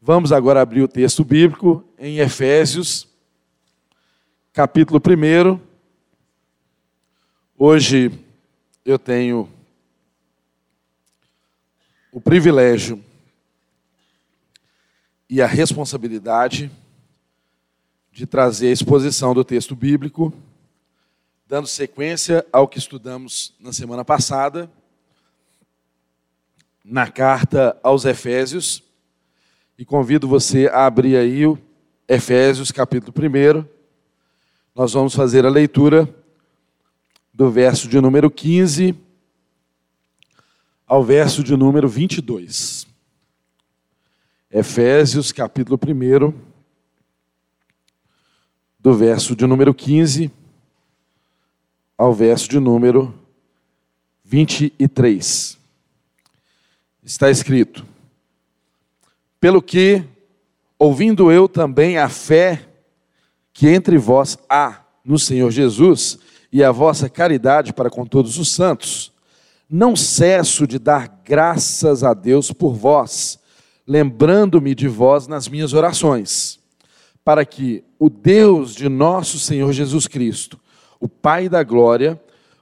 Vamos agora abrir o texto bíblico em Efésios, capítulo 1. Hoje eu tenho o privilégio e a responsabilidade de trazer a exposição do texto bíblico, dando sequência ao que estudamos na semana passada, na carta aos Efésios e convido você a abrir aí o Efésios capítulo 1. Nós vamos fazer a leitura do verso de número 15 ao verso de número 22. Efésios capítulo 1, do verso de número 15 ao verso de número 23. Está escrito: pelo que, ouvindo eu também a fé que entre vós há no Senhor Jesus e a vossa caridade para com todos os santos, não cesso de dar graças a Deus por vós, lembrando-me de vós nas minhas orações, para que o Deus de nosso Senhor Jesus Cristo, o Pai da glória,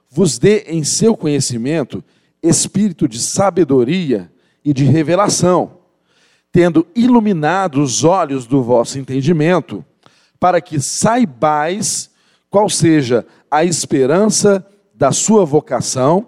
vos dê em seu conhecimento espírito de sabedoria e de revelação tendo iluminado os olhos do vosso entendimento, para que saibais qual seja a esperança da sua vocação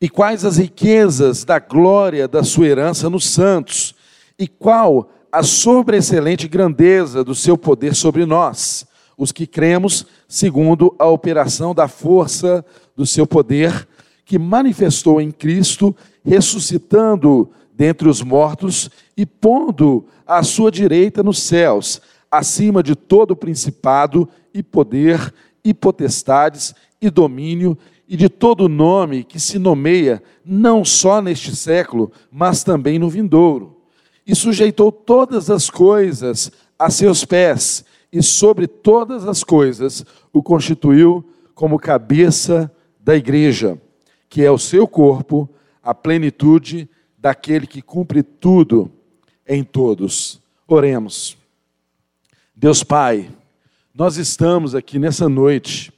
e quais as riquezas da glória da sua herança nos santos, e qual a sobreexcelente grandeza do seu poder sobre nós, os que cremos, segundo a operação da força do seu poder, que manifestou em Cristo, ressuscitando dentre os mortos e pondo à sua direita nos céus, acima de todo principado e poder e potestades e domínio e de todo nome que se nomeia não só neste século, mas também no vindouro. E sujeitou todas as coisas a seus pés, e sobre todas as coisas o constituiu como cabeça da igreja, que é o seu corpo, a plenitude daquele que cumpre tudo em todos. Oremos. Deus Pai, nós estamos aqui nessa noite,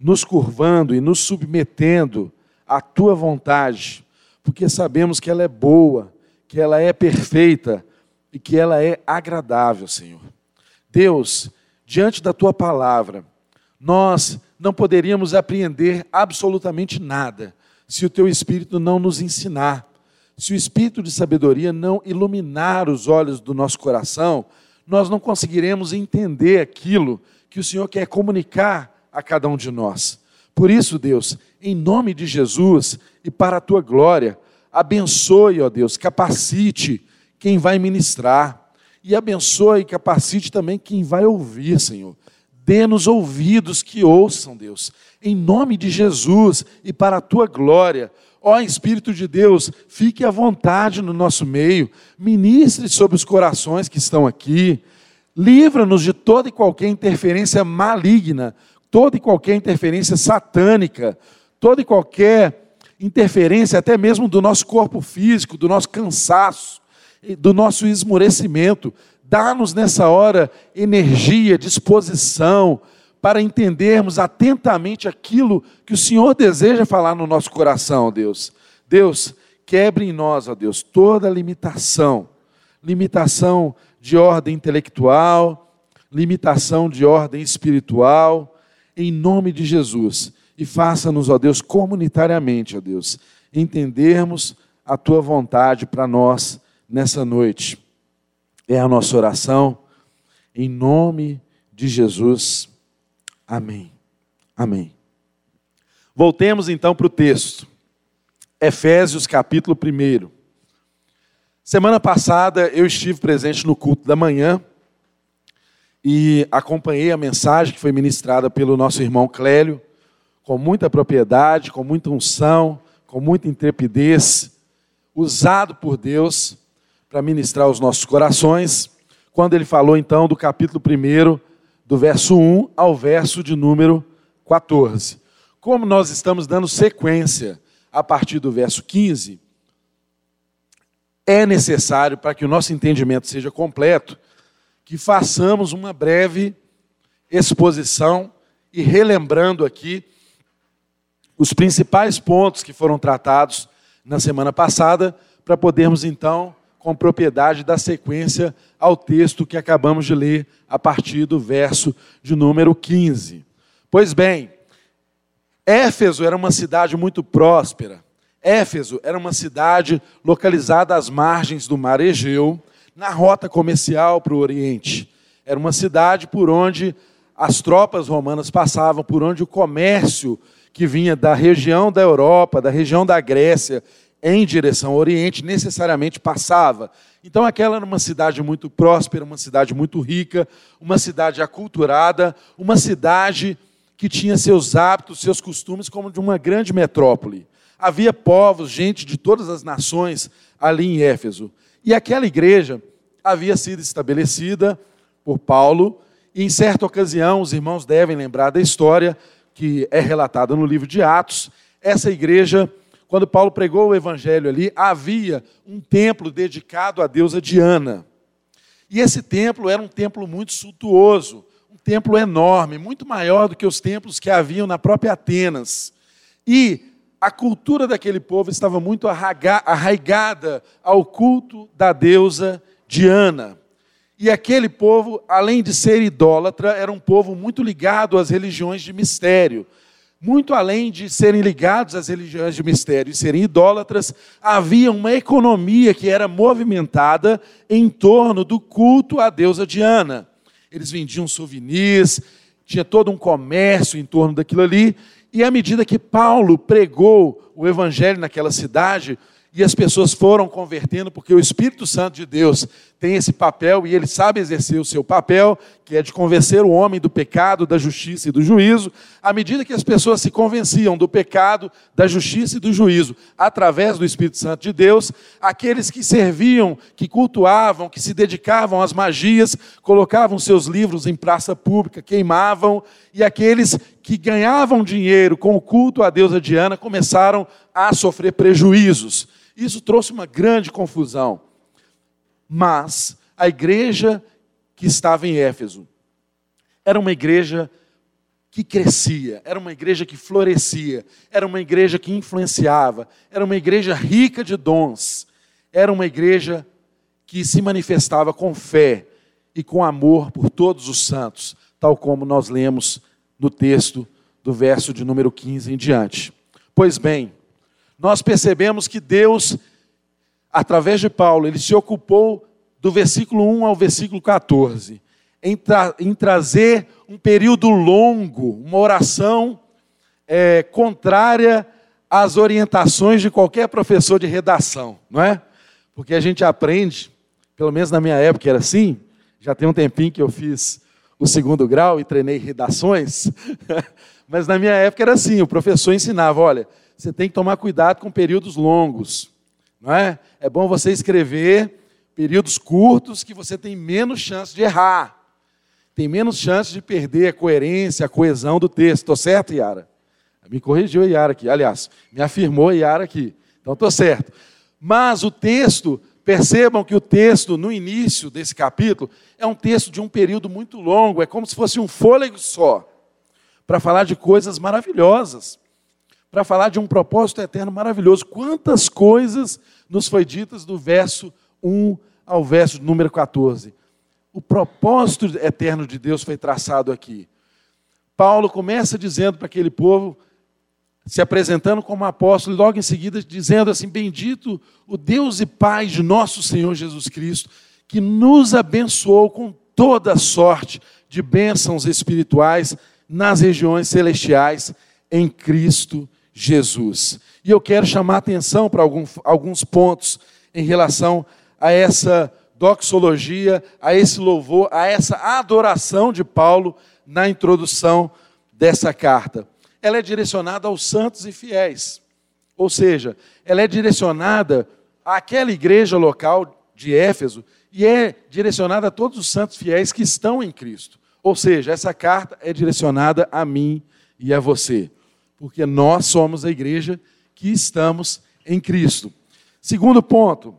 nos curvando e nos submetendo à tua vontade, porque sabemos que ela é boa, que ela é perfeita e que ela é agradável, Senhor. Deus, diante da tua palavra, nós não poderíamos apreender absolutamente nada se o teu Espírito não nos ensinar se o espírito de sabedoria não iluminar os olhos do nosso coração, nós não conseguiremos entender aquilo que o Senhor quer comunicar a cada um de nós. Por isso, Deus, em nome de Jesus e para a tua glória, abençoe, ó Deus, capacite quem vai ministrar e abençoe e capacite também quem vai ouvir, Senhor. Dê-nos ouvidos que ouçam, Deus, em nome de Jesus e para a tua glória. Ó Espírito de Deus, fique à vontade no nosso meio, ministre sobre os corações que estão aqui, livra-nos de toda e qualquer interferência maligna, toda e qualquer interferência satânica, toda e qualquer interferência, até mesmo do nosso corpo físico, do nosso cansaço, do nosso esmorecimento. Dá-nos nessa hora energia, disposição, para entendermos atentamente aquilo que o Senhor deseja falar no nosso coração, Deus. Deus, quebre em nós, ó Deus, toda limitação, limitação de ordem intelectual, limitação de ordem espiritual, em nome de Jesus. E faça-nos, ó Deus, comunitariamente, ó Deus, entendermos a tua vontade para nós nessa noite. É a nossa oração, em nome de Jesus. Amém. Amém. Voltemos então para o texto. Efésios capítulo 1. Semana passada eu estive presente no culto da manhã e acompanhei a mensagem que foi ministrada pelo nosso irmão Clélio, com muita propriedade, com muita unção, com muita intrepidez, usado por Deus para ministrar os nossos corações, quando ele falou então do capítulo 1 do verso 1 ao verso de número 14. Como nós estamos dando sequência a partir do verso 15, é necessário, para que o nosso entendimento seja completo, que façamos uma breve exposição e relembrando aqui os principais pontos que foram tratados na semana passada, para podermos então, com propriedade, dar sequência ao texto que acabamos de ler a partir do verso de número 15. Pois bem, Éfeso era uma cidade muito próspera. Éfeso era uma cidade localizada às margens do mar Egeu, na rota comercial para o Oriente. Era uma cidade por onde as tropas romanas passavam, por onde o comércio que vinha da região da Europa, da região da Grécia, em direção ao Oriente, necessariamente passava. Então, aquela era uma cidade muito próspera, uma cidade muito rica, uma cidade aculturada, uma cidade que tinha seus hábitos, seus costumes como de uma grande metrópole. Havia povos, gente de todas as nações ali em Éfeso. E aquela igreja havia sido estabelecida por Paulo, e em certa ocasião, os irmãos devem lembrar da história que é relatada no livro de Atos. Essa igreja, quando Paulo pregou o evangelho ali, havia um templo dedicado à deusa Diana. E esse templo era um templo muito suntuoso, templo enorme, muito maior do que os templos que haviam na própria Atenas. E a cultura daquele povo estava muito arraigada ao culto da deusa Diana. E aquele povo, além de ser idólatra, era um povo muito ligado às religiões de mistério. Muito além de serem ligados às religiões de mistério e serem idólatras, havia uma economia que era movimentada em torno do culto à deusa Diana eles vendiam souvenirs, tinha todo um comércio em torno daquilo ali. E à medida que Paulo pregou o evangelho naquela cidade, e as pessoas foram convertendo, porque o Espírito Santo de Deus tem esse papel e ele sabe exercer o seu papel, que é de convencer o homem do pecado, da justiça e do juízo. À medida que as pessoas se convenciam do pecado, da justiça e do juízo, através do Espírito Santo de Deus, aqueles que serviam, que cultuavam, que se dedicavam às magias, colocavam seus livros em praça pública, queimavam, e aqueles que ganhavam dinheiro com o culto à deusa Diana começaram a sofrer prejuízos. Isso trouxe uma grande confusão. Mas a igreja que estava em Éfeso era uma igreja que crescia, era uma igreja que florescia, era uma igreja que influenciava, era uma igreja rica de dons, era uma igreja que se manifestava com fé e com amor por todos os santos, tal como nós lemos no texto do verso de número 15 em diante. Pois bem, nós percebemos que Deus, através de Paulo, ele se ocupou do versículo 1 ao versículo 14, em, tra em trazer um período longo, uma oração é, contrária às orientações de qualquer professor de redação, não é? Porque a gente aprende, pelo menos na minha época era assim, já tem um tempinho que eu fiz o segundo grau e treinei redações, mas na minha época era assim, o professor ensinava, olha, você tem que tomar cuidado com períodos longos. Não é? é bom você escrever períodos curtos que você tem menos chance de errar. Tem menos chance de perder a coerência, a coesão do texto. Estou certo, Yara? Me corrigiu a Yara aqui. Aliás, me afirmou a Yara aqui. Então estou certo. Mas o texto, percebam que o texto, no início desse capítulo, é um texto de um período muito longo, é como se fosse um fôlego só, para falar de coisas maravilhosas para falar de um propósito eterno maravilhoso. Quantas coisas nos foi ditas do verso 1 ao verso número 14. O propósito eterno de Deus foi traçado aqui. Paulo começa dizendo para aquele povo, se apresentando como apóstolo, e logo em seguida dizendo assim: Bendito o Deus e Pai de nosso Senhor Jesus Cristo, que nos abençoou com toda sorte de bênçãos espirituais nas regiões celestiais em Cristo Jesus. E eu quero chamar atenção para alguns pontos em relação a essa doxologia, a esse louvor, a essa adoração de Paulo na introdução dessa carta. Ela é direcionada aos santos e fiéis. Ou seja, ela é direcionada àquela igreja local de Éfeso e é direcionada a todos os santos fiéis que estão em Cristo. Ou seja, essa carta é direcionada a mim e a você porque nós somos a igreja que estamos em Cristo. Segundo ponto,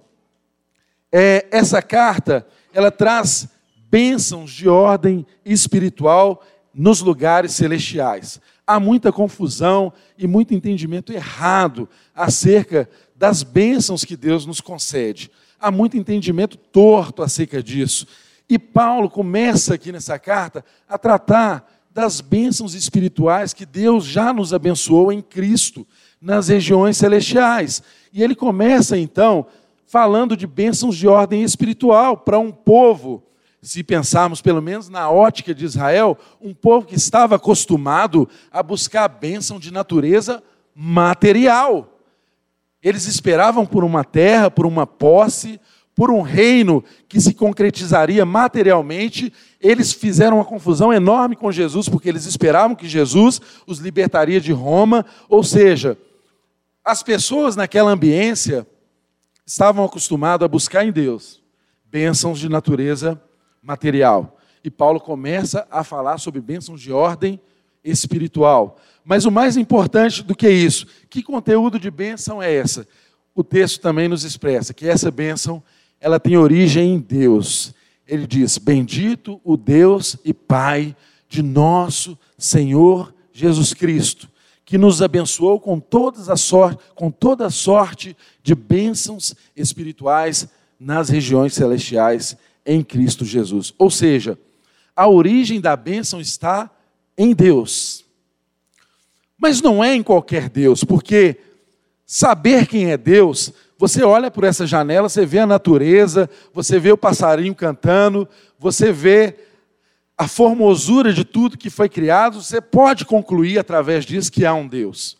é, essa carta ela traz bênçãos de ordem espiritual nos lugares celestiais. Há muita confusão e muito entendimento errado acerca das bênçãos que Deus nos concede. Há muito entendimento torto acerca disso. E Paulo começa aqui nessa carta a tratar das bênçãos espirituais que Deus já nos abençoou em Cristo, nas regiões celestiais. E ele começa então falando de bênçãos de ordem espiritual para um povo se pensarmos pelo menos na ótica de Israel, um povo que estava acostumado a buscar a bênção de natureza material. Eles esperavam por uma terra, por uma posse, por um reino que se concretizaria materialmente. Eles fizeram uma confusão enorme com Jesus, porque eles esperavam que Jesus os libertaria de Roma. Ou seja, as pessoas naquela ambiência estavam acostumadas a buscar em Deus bênçãos de natureza material. E Paulo começa a falar sobre bênçãos de ordem espiritual. Mas o mais importante do que isso, que conteúdo de bênção é essa? O texto também nos expressa que essa bênção, ela tem origem em Deus. Ele diz: "Bendito o Deus e Pai de nosso Senhor Jesus Cristo, que nos abençoou com, todas a sorte, com toda a sorte de bênçãos espirituais nas regiões celestiais em Cristo Jesus. Ou seja, a origem da bênção está em Deus. Mas não é em qualquer Deus, porque saber quem é Deus, você olha por essa janela, você vê a natureza, você vê o passarinho cantando, você vê a formosura de tudo que foi criado, você pode concluir através disso que há um Deus.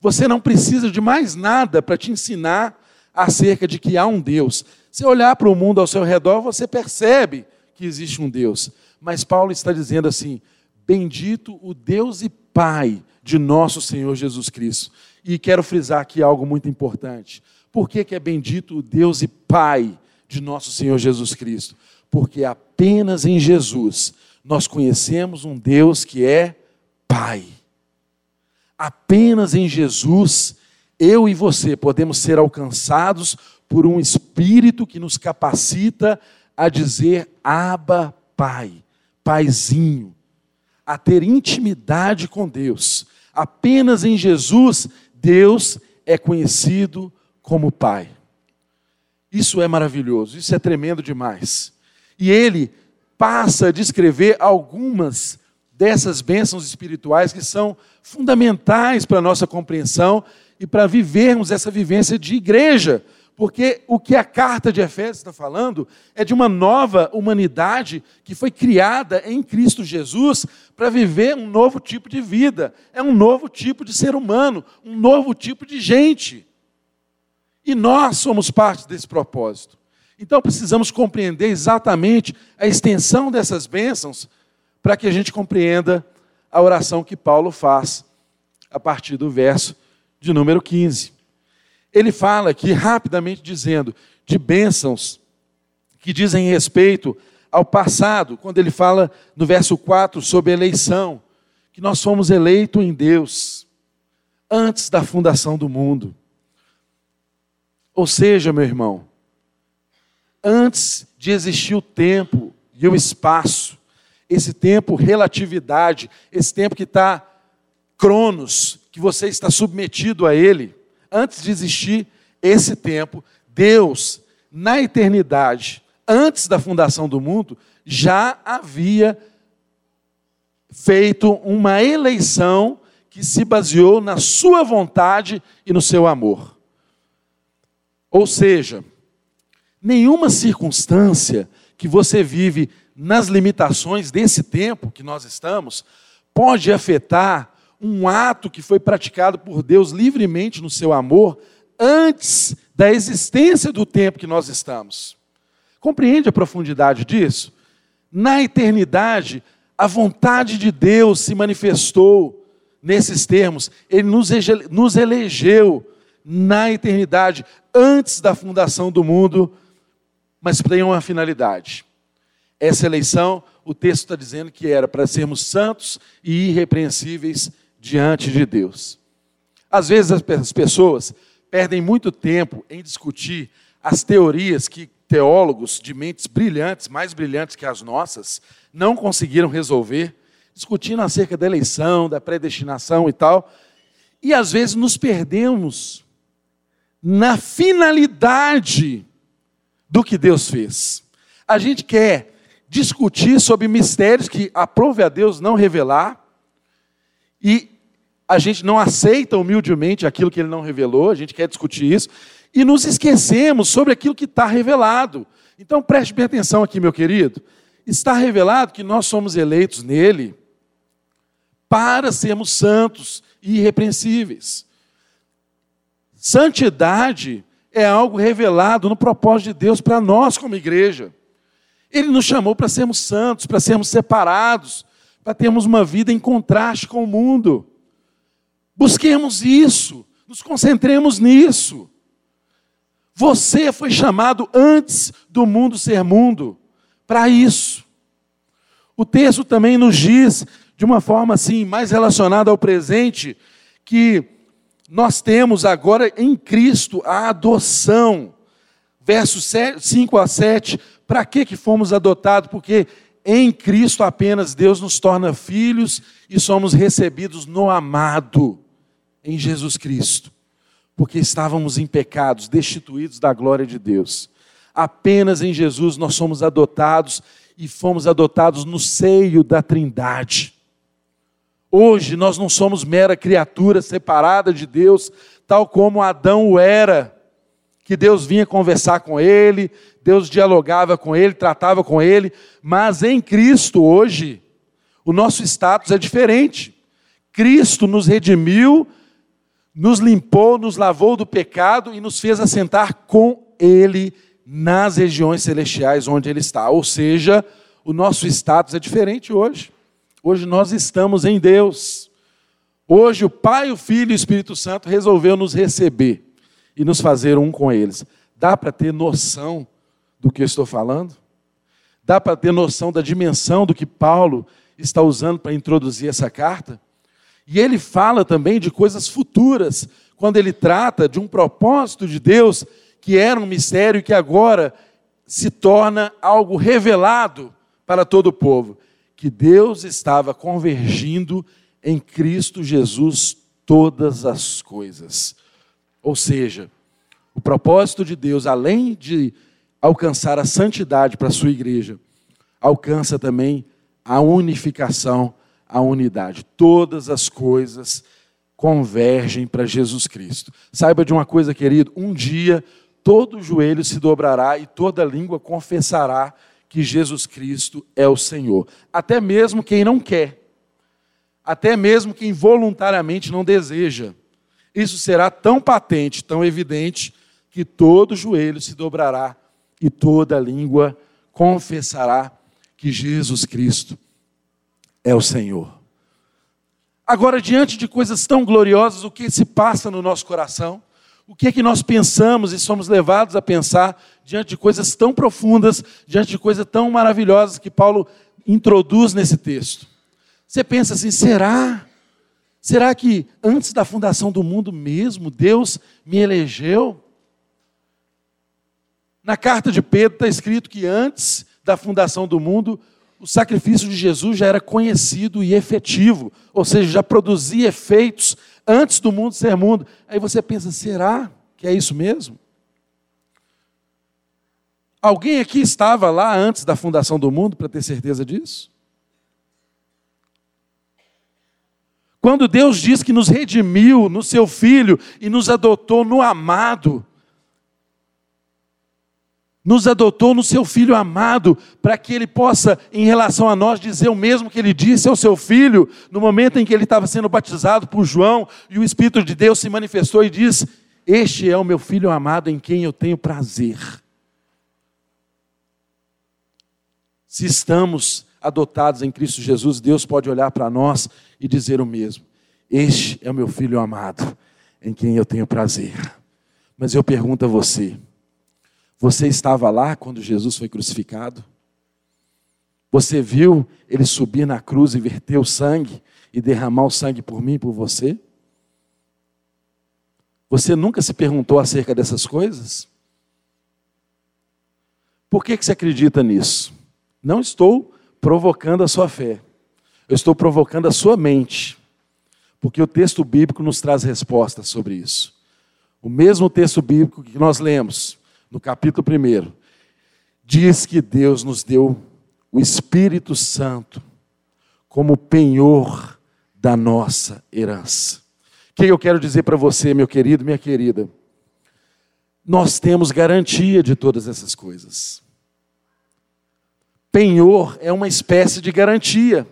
Você não precisa de mais nada para te ensinar acerca de que há um Deus. Se olhar para o mundo ao seu redor, você percebe que existe um Deus. Mas Paulo está dizendo assim: Bendito o Deus e Pai de nosso Senhor Jesus Cristo. E quero frisar aqui algo muito importante. Por que, que é bendito o Deus e Pai de nosso Senhor Jesus Cristo? Porque apenas em Jesus nós conhecemos um Deus que é Pai. Apenas em Jesus eu e você podemos ser alcançados por um espírito que nos capacita a dizer Abba, Pai, Paizinho, a ter intimidade com Deus. Apenas em Jesus, Deus é conhecido como Pai. Isso é maravilhoso, isso é tremendo demais. E ele passa a descrever algumas dessas bênçãos espirituais que são fundamentais para a nossa compreensão e para vivermos essa vivência de igreja, porque o que a carta de Efésios está falando é de uma nova humanidade que foi criada em Cristo Jesus para viver um novo tipo de vida, é um novo tipo de ser humano, um novo tipo de gente. E nós somos parte desse propósito. Então precisamos compreender exatamente a extensão dessas bênçãos para que a gente compreenda a oração que Paulo faz a partir do verso de número 15 ele fala aqui rapidamente dizendo de bênçãos que dizem respeito ao passado, quando ele fala no verso 4 sobre eleição, que nós fomos eleitos em Deus antes da fundação do mundo. Ou seja, meu irmão, antes de existir o tempo e o espaço, esse tempo, relatividade, esse tempo que está cronos, que você está submetido a ele, antes de existir esse tempo, Deus, na eternidade, antes da fundação do mundo, já havia feito uma eleição que se baseou na sua vontade e no seu amor. Ou seja, nenhuma circunstância que você vive nas limitações desse tempo que nós estamos pode afetar um ato que foi praticado por Deus livremente no seu amor antes da existência do tempo que nós estamos. Compreende a profundidade disso? Na eternidade, a vontade de Deus se manifestou nesses termos. Ele nos elegeu na eternidade, antes da fundação do mundo, mas tem uma finalidade. Essa eleição, o texto está dizendo que era para sermos santos e irrepreensíveis diante de Deus. Às vezes as pessoas perdem muito tempo em discutir as teorias que teólogos de mentes brilhantes, mais brilhantes que as nossas, não conseguiram resolver, discutindo acerca da eleição, da predestinação e tal. E às vezes nos perdemos na finalidade do que Deus fez. A gente quer discutir sobre mistérios que aprove a Deus não revelar, e a gente não aceita humildemente aquilo que ele não revelou, a gente quer discutir isso, e nos esquecemos sobre aquilo que está revelado. Então preste bem atenção aqui, meu querido. Está revelado que nós somos eleitos nele para sermos santos e irrepreensíveis. Santidade é algo revelado no propósito de Deus para nós como igreja. Ele nos chamou para sermos santos, para sermos separados, para termos uma vida em contraste com o mundo. Busquemos isso, nos concentremos nisso. Você foi chamado antes do mundo ser mundo para isso. O texto também nos diz, de uma forma assim, mais relacionada ao presente, que nós temos agora em Cristo a adoção. Versos 5 a 7, para que, que fomos adotados? Porque em Cristo apenas Deus nos torna filhos e somos recebidos no amado, em Jesus Cristo. Porque estávamos em pecados, destituídos da glória de Deus. Apenas em Jesus nós somos adotados e fomos adotados no seio da Trindade. Hoje nós não somos mera criatura separada de Deus, tal como Adão o era, que Deus vinha conversar com ele, Deus dialogava com ele, tratava com ele, mas em Cristo hoje, o nosso status é diferente. Cristo nos redimiu, nos limpou, nos lavou do pecado e nos fez assentar com Ele nas regiões celestiais onde Ele está. Ou seja, o nosso status é diferente hoje. Hoje nós estamos em Deus. Hoje o Pai, o Filho e o Espírito Santo resolveu nos receber e nos fazer um com eles. Dá para ter noção do que eu estou falando? Dá para ter noção da dimensão do que Paulo está usando para introduzir essa carta? E ele fala também de coisas futuras, quando ele trata de um propósito de Deus que era um mistério e que agora se torna algo revelado para todo o povo que Deus estava convergindo em Cristo Jesus todas as coisas. Ou seja, o propósito de Deus, além de alcançar a santidade para a sua igreja, alcança também a unificação, a unidade. Todas as coisas convergem para Jesus Cristo. Saiba de uma coisa, querido: um dia todo joelho se dobrará e toda língua confessará que Jesus Cristo é o Senhor. Até mesmo quem não quer, até mesmo quem voluntariamente não deseja. Isso será tão patente, tão evidente, que todo joelho se dobrará e toda língua confessará que Jesus Cristo é o Senhor. Agora, diante de coisas tão gloriosas, o que se passa no nosso coração? O que é que nós pensamos e somos levados a pensar diante de coisas tão profundas, diante de coisas tão maravilhosas que Paulo introduz nesse texto? Você pensa assim: será? Será que antes da fundação do mundo mesmo, Deus me elegeu? Na carta de Pedro está escrito que antes da fundação do mundo, o sacrifício de Jesus já era conhecido e efetivo, ou seja, já produzia efeitos antes do mundo ser mundo. Aí você pensa, será que é isso mesmo? Alguém aqui estava lá antes da fundação do mundo para ter certeza disso? Quando Deus diz que nos redimiu no seu Filho e nos adotou no amado, nos adotou no seu Filho amado, para que ele possa, em relação a nós, dizer o mesmo que ele disse ao seu filho, no momento em que ele estava sendo batizado por João, e o Espírito de Deus se manifestou e diz: Este é o meu filho amado em quem eu tenho prazer. Se estamos adotados em Cristo Jesus, Deus pode olhar para nós e dizer o mesmo: Este é o meu filho amado, em quem eu tenho prazer. Mas eu pergunto a você, você estava lá quando Jesus foi crucificado? Você viu ele subir na cruz e verter o sangue e derramar o sangue por mim e por você? Você nunca se perguntou acerca dessas coisas? Por que, que você acredita nisso? Não estou provocando a sua fé, eu estou provocando a sua mente, porque o texto bíblico nos traz respostas sobre isso. O mesmo texto bíblico que nós lemos no capítulo 1 diz que Deus nos deu o Espírito Santo como penhor da nossa herança. O que eu quero dizer para você, meu querido, minha querida? Nós temos garantia de todas essas coisas. Penhor é uma espécie de garantia.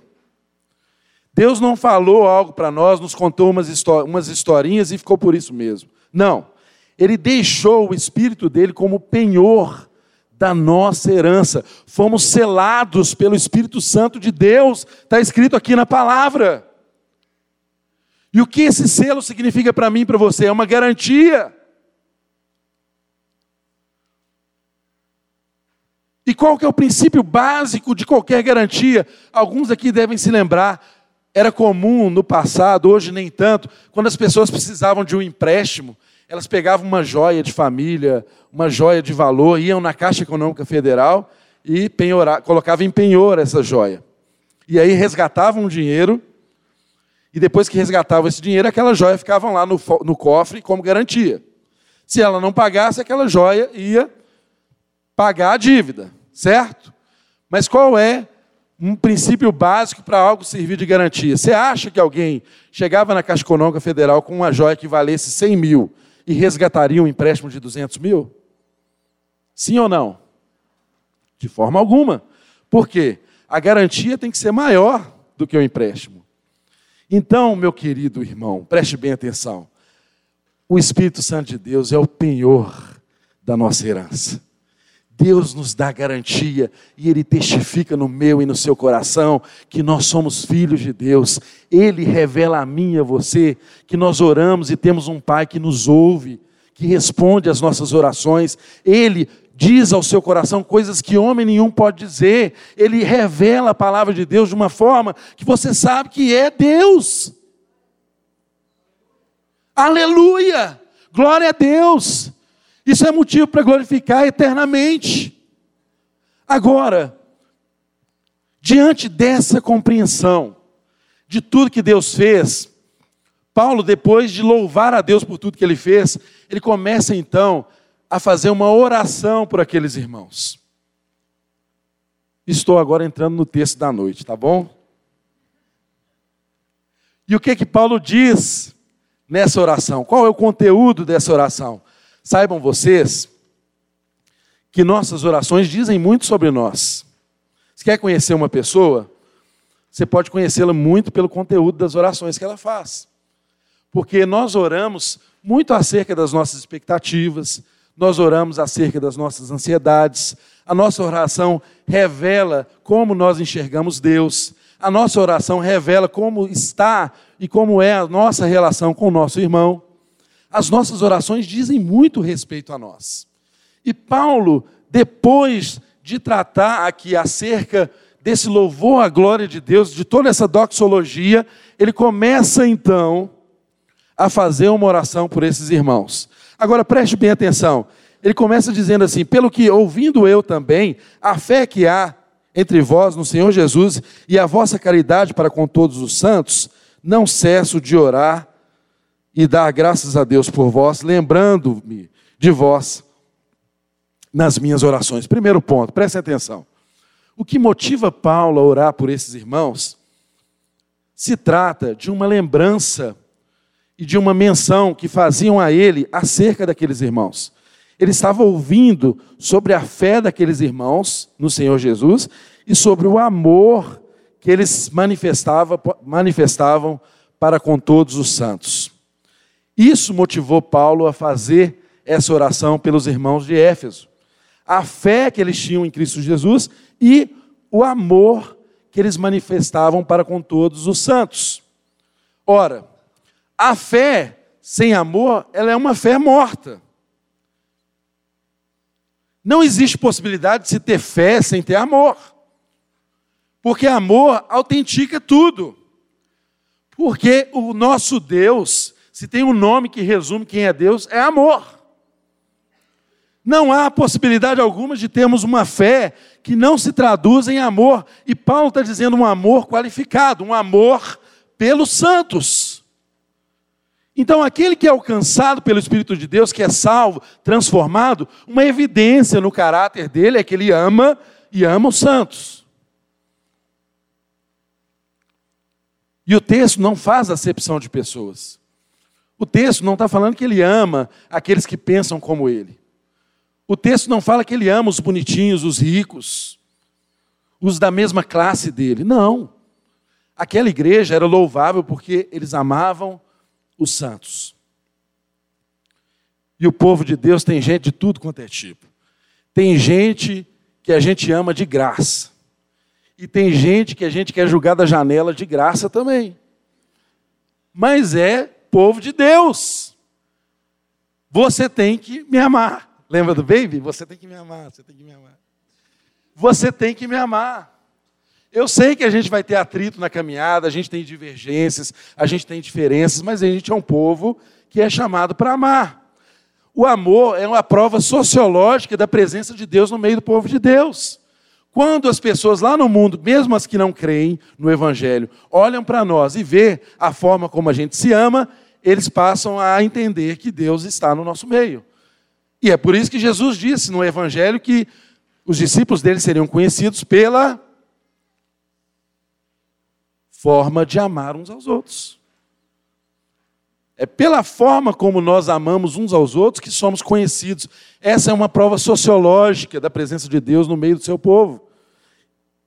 Deus não falou algo para nós, nos contou umas, historinhas e ficou por isso mesmo. Não. Ele deixou o Espírito dele como penhor da nossa herança. Fomos selados pelo Espírito Santo de Deus, está escrito aqui na palavra. E o que esse selo significa para mim e para você? É uma garantia. E qual que é o princípio básico de qualquer garantia? Alguns aqui devem se lembrar. Era comum no passado, hoje nem tanto, quando as pessoas precisavam de um empréstimo, elas pegavam uma joia de família, uma joia de valor, iam na Caixa Econômica Federal e penhorar, colocavam em penhor essa joia. E aí resgatavam o dinheiro, e depois que resgatavam esse dinheiro, aquela joia ficava lá no, no cofre como garantia. Se ela não pagasse, aquela joia ia pagar a dívida, certo? Mas qual é um princípio básico para algo servir de garantia? Você acha que alguém chegava na Caixa Econômica Federal com uma joia que valesse 100 mil e resgataria um empréstimo de 200 mil? Sim ou não? De forma alguma. Por quê? A garantia tem que ser maior do que o empréstimo. Então, meu querido irmão, preste bem atenção. O Espírito Santo de Deus é o penhor da nossa herança. Deus nos dá garantia e Ele testifica no meu e no seu coração que nós somos filhos de Deus. Ele revela a mim e a você que nós oramos e temos um Pai que nos ouve, que responde às nossas orações. Ele diz ao seu coração coisas que homem nenhum pode dizer. Ele revela a palavra de Deus de uma forma que você sabe que é Deus. Aleluia! Glória a Deus! Isso é motivo para glorificar eternamente. Agora, diante dessa compreensão de tudo que Deus fez, Paulo, depois de louvar a Deus por tudo que ele fez, ele começa então a fazer uma oração por aqueles irmãos. Estou agora entrando no texto da noite, tá bom? E o que que Paulo diz nessa oração? Qual é o conteúdo dessa oração? Saibam vocês que nossas orações dizem muito sobre nós. Se quer conhecer uma pessoa, você pode conhecê-la muito pelo conteúdo das orações que ela faz. Porque nós oramos muito acerca das nossas expectativas, nós oramos acerca das nossas ansiedades, a nossa oração revela como nós enxergamos Deus, a nossa oração revela como está e como é a nossa relação com o nosso irmão as nossas orações dizem muito respeito a nós. E Paulo, depois de tratar aqui acerca desse louvor à glória de Deus, de toda essa doxologia, ele começa então a fazer uma oração por esses irmãos. Agora preste bem atenção. Ele começa dizendo assim: pelo que ouvindo eu também, a fé que há entre vós no Senhor Jesus e a vossa caridade para com todos os santos, não cesso de orar e dar graças a Deus por vós, lembrando-me de vós nas minhas orações. Primeiro ponto, prestem atenção. O que motiva Paulo a orar por esses irmãos se trata de uma lembrança e de uma menção que faziam a ele acerca daqueles irmãos. Ele estava ouvindo sobre a fé daqueles irmãos no Senhor Jesus e sobre o amor que eles manifestavam, manifestavam para com todos os santos. Isso motivou Paulo a fazer essa oração pelos irmãos de Éfeso. A fé que eles tinham em Cristo Jesus e o amor que eles manifestavam para com todos os santos. Ora, a fé sem amor, ela é uma fé morta. Não existe possibilidade de se ter fé sem ter amor. Porque amor autentica tudo. Porque o nosso Deus, se tem um nome que resume quem é Deus, é amor. Não há possibilidade alguma de termos uma fé que não se traduz em amor. E Paulo está dizendo um amor qualificado, um amor pelos santos. Então, aquele que é alcançado pelo Espírito de Deus, que é salvo, transformado, uma evidência no caráter dele é que ele ama e ama os santos. E o texto não faz acepção de pessoas. O texto não está falando que ele ama aqueles que pensam como ele. O texto não fala que ele ama os bonitinhos, os ricos, os da mesma classe dele. Não. Aquela igreja era louvável porque eles amavam os santos. E o povo de Deus tem gente de tudo quanto é tipo. Tem gente que a gente ama de graça. E tem gente que a gente quer julgar da janela de graça também. Mas é povo de Deus. Você tem que me amar. Lembra do baby? Você tem que me amar, você tem que me amar. Você tem que me amar. Eu sei que a gente vai ter atrito na caminhada, a gente tem divergências, a gente tem diferenças, mas a gente é um povo que é chamado para amar. O amor é uma prova sociológica da presença de Deus no meio do povo de Deus. Quando as pessoas lá no mundo, mesmo as que não creem no Evangelho, olham para nós e vê a forma como a gente se ama, eles passam a entender que Deus está no nosso meio. E é por isso que Jesus disse no Evangelho que os discípulos dele seriam conhecidos pela forma de amar uns aos outros. É pela forma como nós amamos uns aos outros que somos conhecidos. Essa é uma prova sociológica da presença de Deus no meio do seu povo,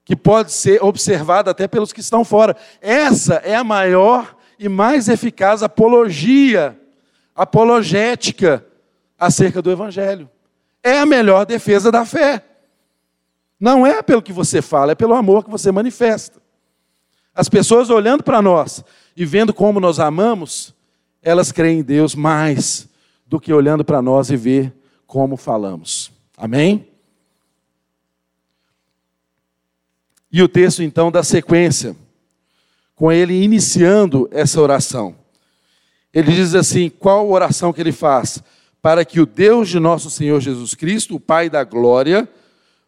que pode ser observada até pelos que estão fora. Essa é a maior e mais eficaz apologia, apologética acerca do Evangelho. É a melhor defesa da fé. Não é pelo que você fala, é pelo amor que você manifesta. As pessoas olhando para nós e vendo como nós amamos, elas creem em Deus mais do que olhando para nós e ver como falamos. Amém? E o texto então dá sequência, com ele iniciando essa oração. Ele diz assim: qual oração que ele faz? para que o Deus de nosso Senhor Jesus Cristo, o Pai da glória,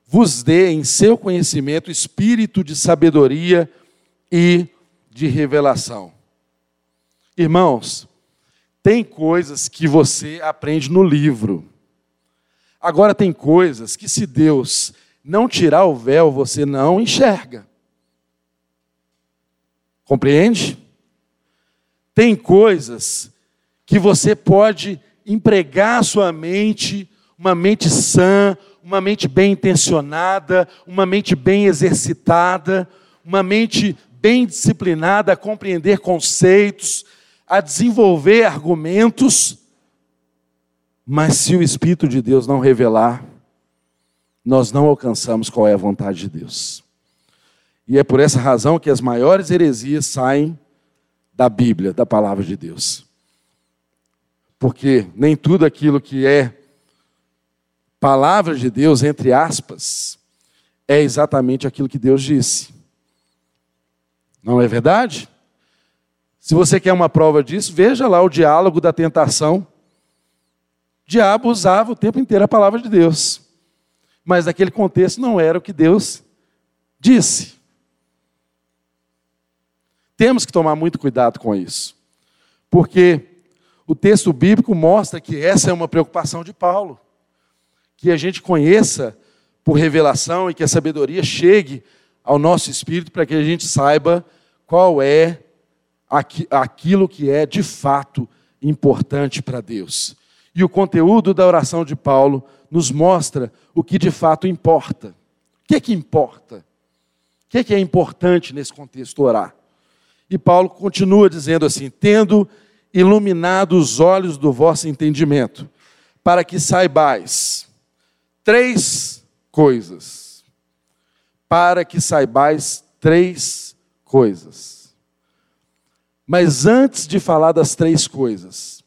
vos dê em seu conhecimento espírito de sabedoria e de revelação. Irmãos, tem coisas que você aprende no livro. Agora tem coisas que se Deus não tirar o véu, você não enxerga. Compreende? Tem coisas que você pode empregar sua mente, uma mente sã, uma mente bem intencionada, uma mente bem exercitada, uma mente bem disciplinada a compreender conceitos, a desenvolver argumentos. Mas se o Espírito de Deus não revelar, nós não alcançamos qual é a vontade de Deus. E é por essa razão que as maiores heresias saem da Bíblia, da palavra de Deus porque nem tudo aquilo que é palavra de Deus, entre aspas, é exatamente aquilo que Deus disse. Não é verdade? Se você quer uma prova disso, veja lá o diálogo da tentação. O diabo usava o tempo inteiro a palavra de Deus, mas naquele contexto não era o que Deus disse. Temos que tomar muito cuidado com isso, porque o texto bíblico mostra que essa é uma preocupação de Paulo. Que a gente conheça por revelação e que a sabedoria chegue ao nosso espírito para que a gente saiba qual é aquilo que é de fato importante para Deus. E o conteúdo da oração de Paulo nos mostra o que de fato importa. O que é que importa? O que é que é importante nesse contexto orar? E Paulo continua dizendo assim: tendo iluminado os olhos do vosso entendimento, para que saibais três coisas. Para que saibais três coisas. Mas antes de falar das três coisas,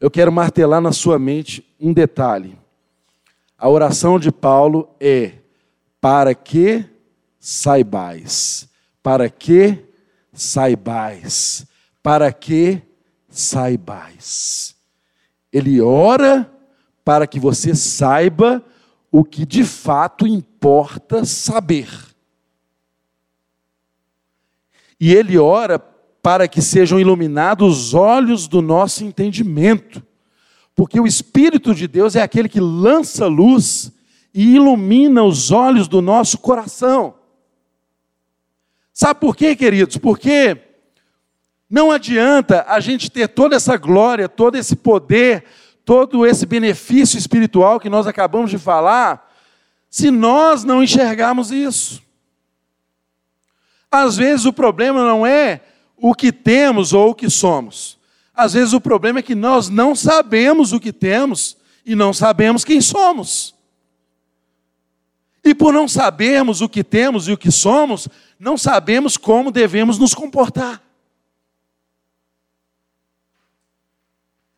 eu quero martelar na sua mente um detalhe. A oração de Paulo é: para que saibais. Para que saibais. Para que saibais. Ele ora para que você saiba o que de fato importa saber. E ele ora para que sejam iluminados os olhos do nosso entendimento, porque o Espírito de Deus é aquele que lança luz e ilumina os olhos do nosso coração. Sabe por quê, queridos? Porque não adianta a gente ter toda essa glória, todo esse poder, todo esse benefício espiritual que nós acabamos de falar, se nós não enxergarmos isso. Às vezes o problema não é o que temos ou o que somos. Às vezes o problema é que nós não sabemos o que temos e não sabemos quem somos. E por não sabermos o que temos e o que somos, não sabemos como devemos nos comportar.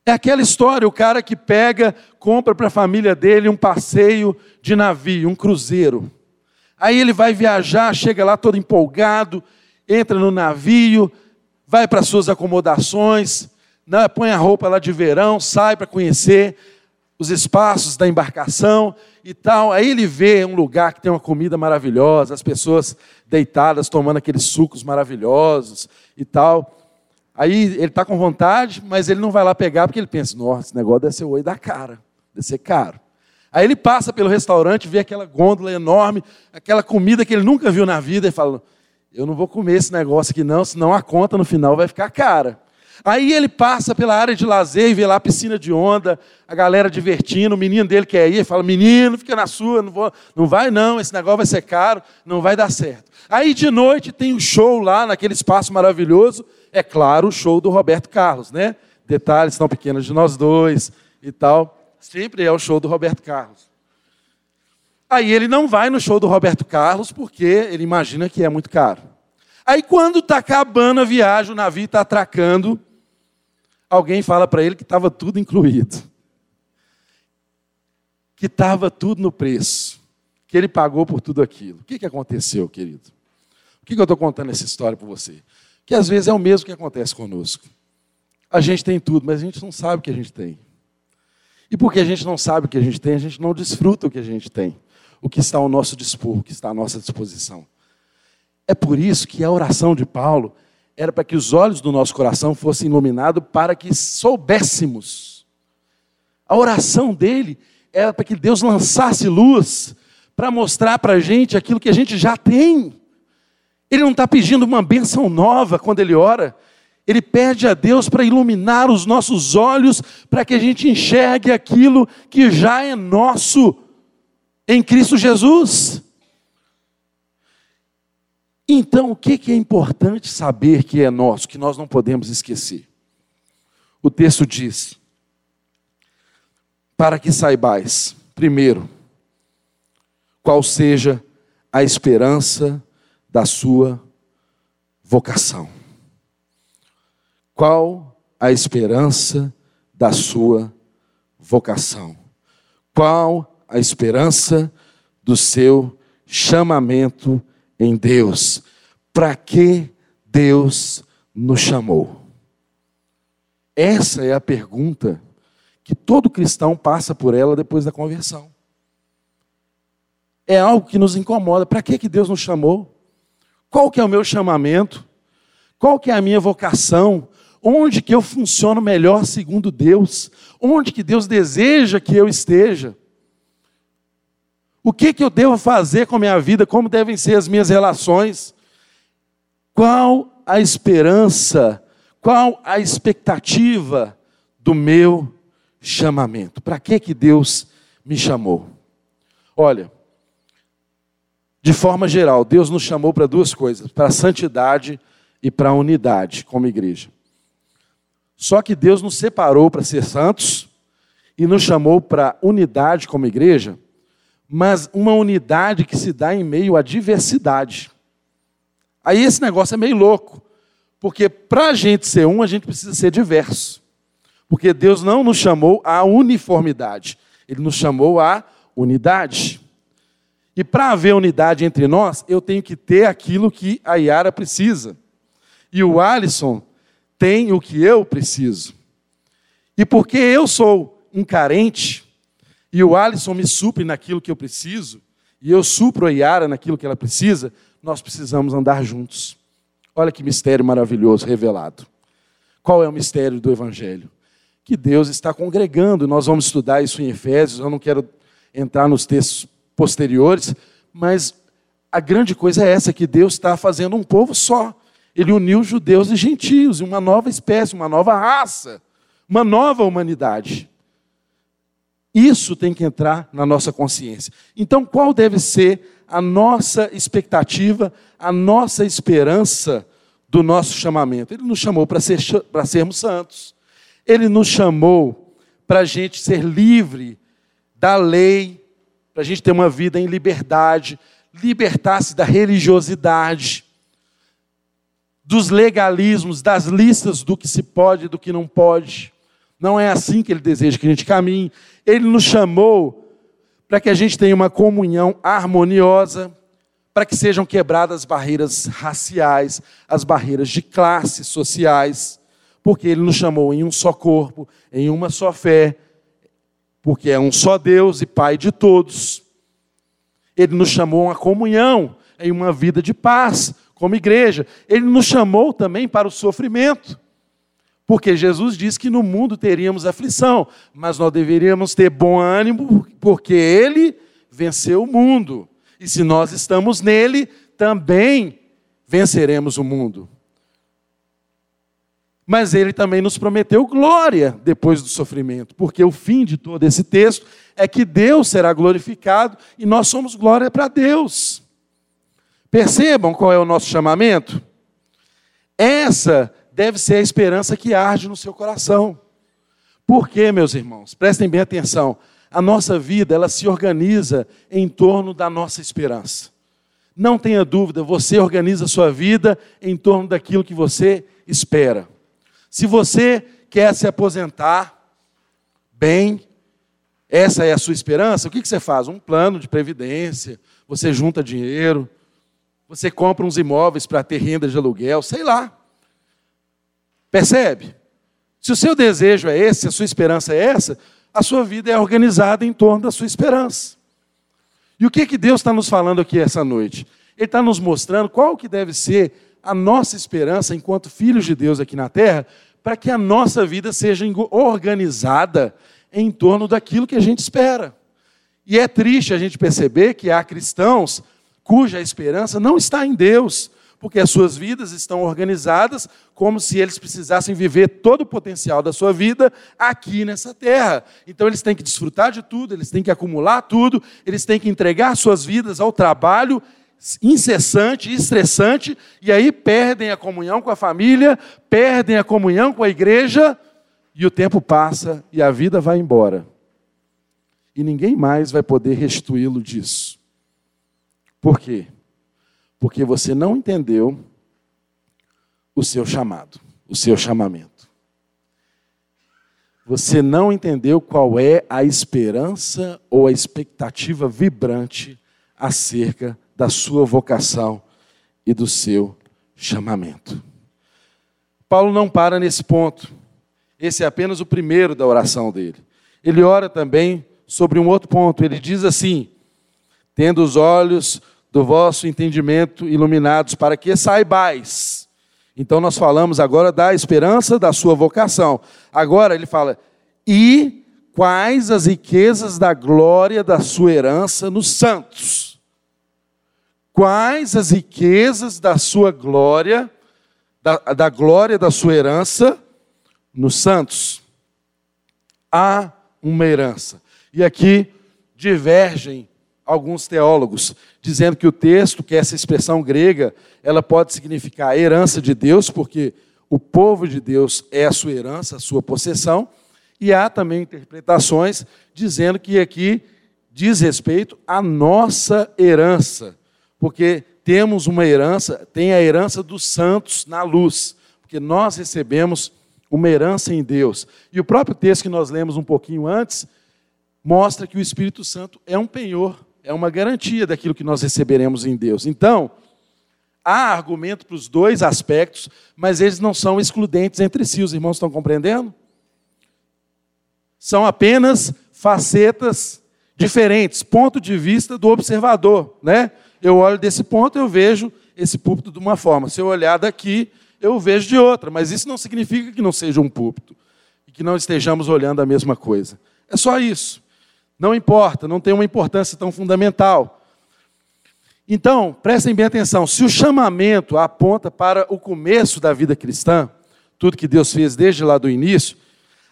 É aquela história, o cara que pega, compra para a família dele um passeio de navio, um cruzeiro. Aí ele vai viajar, chega lá todo empolgado, entra no navio, vai para suas acomodações, né, põe a roupa lá de verão, sai para conhecer os espaços da embarcação e tal. Aí ele vê um lugar que tem uma comida maravilhosa, as pessoas deitadas tomando aqueles sucos maravilhosos e tal. Aí ele está com vontade, mas ele não vai lá pegar porque ele pensa: nossa, esse negócio deve ser o oi da cara, deve ser caro. Aí ele passa pelo restaurante, vê aquela gôndola enorme, aquela comida que ele nunca viu na vida, e fala: eu não vou comer esse negócio aqui não, senão a conta no final vai ficar cara. Aí ele passa pela área de lazer e vê lá a piscina de onda, a galera divertindo, o menino dele quer ir, fala: menino, fica na sua, não, vou, não vai não, esse negócio vai ser caro, não vai dar certo. Aí de noite tem um show lá naquele espaço maravilhoso, é claro, o show do Roberto Carlos, né? Detalhes tão pequenos de nós dois e tal. Sempre é o show do Roberto Carlos. Aí ele não vai no show do Roberto Carlos porque ele imagina que é muito caro. Aí quando está acabando a viagem, o navio está atracando, alguém fala para ele que estava tudo incluído. Que estava tudo no preço. Que ele pagou por tudo aquilo. O que, que aconteceu, querido? Por que, que eu estou contando essa história para você? que às vezes é o mesmo que acontece conosco. A gente tem tudo, mas a gente não sabe o que a gente tem. E porque a gente não sabe o que a gente tem, a gente não desfruta o que a gente tem, o que está ao nosso dispor, o que está à nossa disposição. É por isso que a oração de Paulo era para que os olhos do nosso coração fossem iluminados para que soubéssemos. A oração dele era para que Deus lançasse luz para mostrar para a gente aquilo que a gente já tem. Ele não está pedindo uma bênção nova quando ele ora. Ele pede a Deus para iluminar os nossos olhos, para que a gente enxergue aquilo que já é nosso em Cristo Jesus. Então, o que é importante saber que é nosso, que nós não podemos esquecer? O texto diz: para que saibais, primeiro, qual seja a esperança da sua vocação. Qual a esperança da sua vocação? Qual a esperança do seu chamamento em Deus? Para que Deus nos chamou? Essa é a pergunta que todo cristão passa por ela depois da conversão. É algo que nos incomoda. Para que, que Deus nos chamou? Qual que é o meu chamamento? Qual que é a minha vocação? Onde que eu funciono melhor segundo Deus? Onde que Deus deseja que eu esteja? O que que eu devo fazer com a minha vida? Como devem ser as minhas relações? Qual a esperança? Qual a expectativa do meu chamamento? Para que que Deus me chamou? Olha, de forma geral, Deus nos chamou para duas coisas: para a santidade e para a unidade como igreja. Só que Deus nos separou para ser santos e nos chamou para unidade como igreja, mas uma unidade que se dá em meio à diversidade. Aí esse negócio é meio louco, porque para a gente ser um, a gente precisa ser diverso. Porque Deus não nos chamou à uniformidade, Ele nos chamou à unidade. E para haver unidade entre nós, eu tenho que ter aquilo que a Yara precisa. E o Alisson tem o que eu preciso. E porque eu sou um carente, e o Alisson me supre naquilo que eu preciso, e eu supro a Yara naquilo que ela precisa, nós precisamos andar juntos. Olha que mistério maravilhoso revelado. Qual é o mistério do Evangelho? Que Deus está congregando, nós vamos estudar isso em Efésios, eu não quero entrar nos textos posteriores, mas a grande coisa é essa: que Deus está fazendo um povo só. Ele uniu judeus e gentios, uma nova espécie, uma nova raça, uma nova humanidade. Isso tem que entrar na nossa consciência. Então, qual deve ser a nossa expectativa, a nossa esperança do nosso chamamento? Ele nos chamou para ser, sermos santos. Ele nos chamou para a gente ser livre da lei, para a gente ter uma vida em liberdade, libertar-se da religiosidade, dos legalismos, das listas do que se pode e do que não pode. Não é assim que ele deseja que a gente caminhe. Ele nos chamou para que a gente tenha uma comunhão harmoniosa, para que sejam quebradas as barreiras raciais, as barreiras de classes sociais, porque ele nos chamou em um só corpo, em uma só fé, porque é um só Deus e Pai de todos. Ele nos chamou a comunhão, em uma vida de paz, como igreja. Ele nos chamou também para o sofrimento. Porque Jesus disse que no mundo teríamos aflição, mas nós deveríamos ter bom ânimo, porque Ele venceu o mundo. E se nós estamos nele, também venceremos o mundo. Mas ele também nos prometeu glória depois do sofrimento, porque o fim de todo esse texto é que Deus será glorificado e nós somos glória para Deus. Percebam qual é o nosso chamamento? Essa deve ser a esperança que arde no seu coração. Por quê, meus irmãos? Prestem bem atenção. A nossa vida, ela se organiza em torno da nossa esperança. Não tenha dúvida, você organiza a sua vida em torno daquilo que você espera. Se você quer se aposentar bem, essa é a sua esperança, o que você faz? Um plano de previdência, você junta dinheiro, você compra uns imóveis para ter renda de aluguel, sei lá. Percebe? Se o seu desejo é esse, a sua esperança é essa, a sua vida é organizada em torno da sua esperança. E o que, que Deus está nos falando aqui essa noite? Ele está nos mostrando qual que deve ser a nossa esperança enquanto filhos de Deus aqui na terra, para que a nossa vida seja organizada em torno daquilo que a gente espera. E é triste a gente perceber que há cristãos cuja esperança não está em Deus, porque as suas vidas estão organizadas como se eles precisassem viver todo o potencial da sua vida aqui nessa terra. Então eles têm que desfrutar de tudo, eles têm que acumular tudo, eles têm que entregar suas vidas ao trabalho incessante, estressante, e aí perdem a comunhão com a família, perdem a comunhão com a igreja, e o tempo passa e a vida vai embora. E ninguém mais vai poder restituí-lo disso. Por quê? Porque você não entendeu o seu chamado, o seu chamamento. Você não entendeu qual é a esperança ou a expectativa vibrante acerca da sua vocação e do seu chamamento. Paulo não para nesse ponto. Esse é apenas o primeiro da oração dele. Ele ora também sobre um outro ponto. Ele diz assim: tendo os olhos do vosso entendimento iluminados, para que saibais. Então nós falamos agora da esperança da sua vocação. Agora ele fala: e quais as riquezas da glória da sua herança nos santos? Quais as riquezas da sua glória, da, da glória da sua herança nos santos? Há uma herança. E aqui divergem alguns teólogos, dizendo que o texto, que essa expressão grega, ela pode significar herança de Deus, porque o povo de Deus é a sua herança, a sua possessão, e há também interpretações dizendo que aqui diz respeito à nossa herança, porque temos uma herança, tem a herança dos santos na luz, porque nós recebemos uma herança em Deus. E o próprio texto que nós lemos um pouquinho antes mostra que o Espírito Santo é um penhor é uma garantia daquilo que nós receberemos em Deus. Então, há argumento para os dois aspectos, mas eles não são excludentes entre si. Os irmãos estão compreendendo? São apenas facetas diferentes, ponto de vista do observador, né? Eu olho desse ponto, eu vejo esse púlpito de uma forma. Se eu olhar daqui, eu vejo de outra, mas isso não significa que não seja um púlpito e que não estejamos olhando a mesma coisa. É só isso. Não importa, não tem uma importância tão fundamental. Então, prestem bem atenção: se o chamamento aponta para o começo da vida cristã, tudo que Deus fez desde lá do início,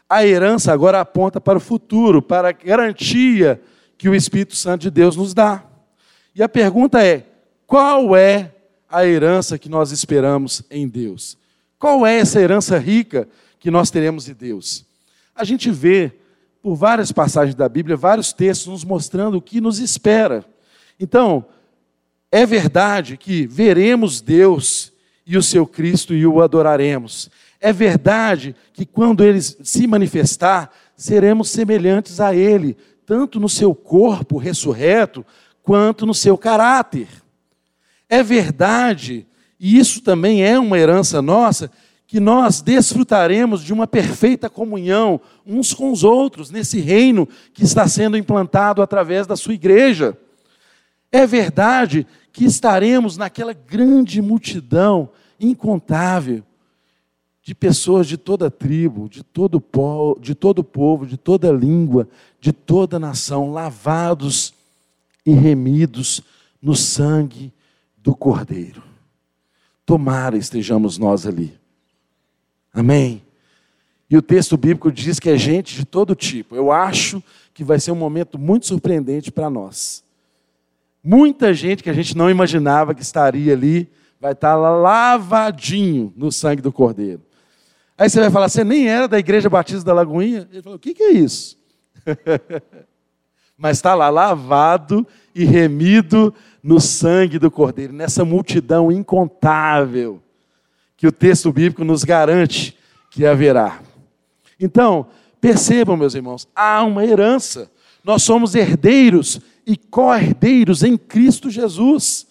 a herança agora aponta para o futuro, para a garantia que o Espírito Santo de Deus nos dá. E a pergunta é: qual é a herança que nós esperamos em Deus? Qual é essa herança rica que nós teremos de Deus? A gente vê por várias passagens da Bíblia, vários textos nos mostrando o que nos espera. Então, é verdade que veremos Deus e o seu Cristo e o adoraremos. É verdade que quando ele se manifestar, seremos semelhantes a ele, tanto no seu corpo ressurreto, quanto no seu caráter. É verdade, e isso também é uma herança nossa, que nós desfrutaremos de uma perfeita comunhão uns com os outros nesse reino que está sendo implantado através da sua igreja. É verdade que estaremos naquela grande multidão incontável de pessoas de toda tribo, de todo, povo, de todo povo, de toda língua, de toda nação, lavados e remidos no sangue do Cordeiro. Tomara estejamos nós ali. Amém? E o texto bíblico diz que é gente de todo tipo. Eu acho que vai ser um momento muito surpreendente para nós. Muita gente que a gente não imaginava que estaria ali vai estar lavadinho no sangue do Cordeiro. Aí você vai falar, você nem era da Igreja Batista da Lagoinha? Ele falou, o que, que é isso? Mas está lá lavado e remido no sangue do Cordeiro, nessa multidão incontável que o texto bíblico nos garante que haverá. Então, percebam, meus irmãos, há uma herança. Nós somos herdeiros e co-herdeiros em Cristo Jesus.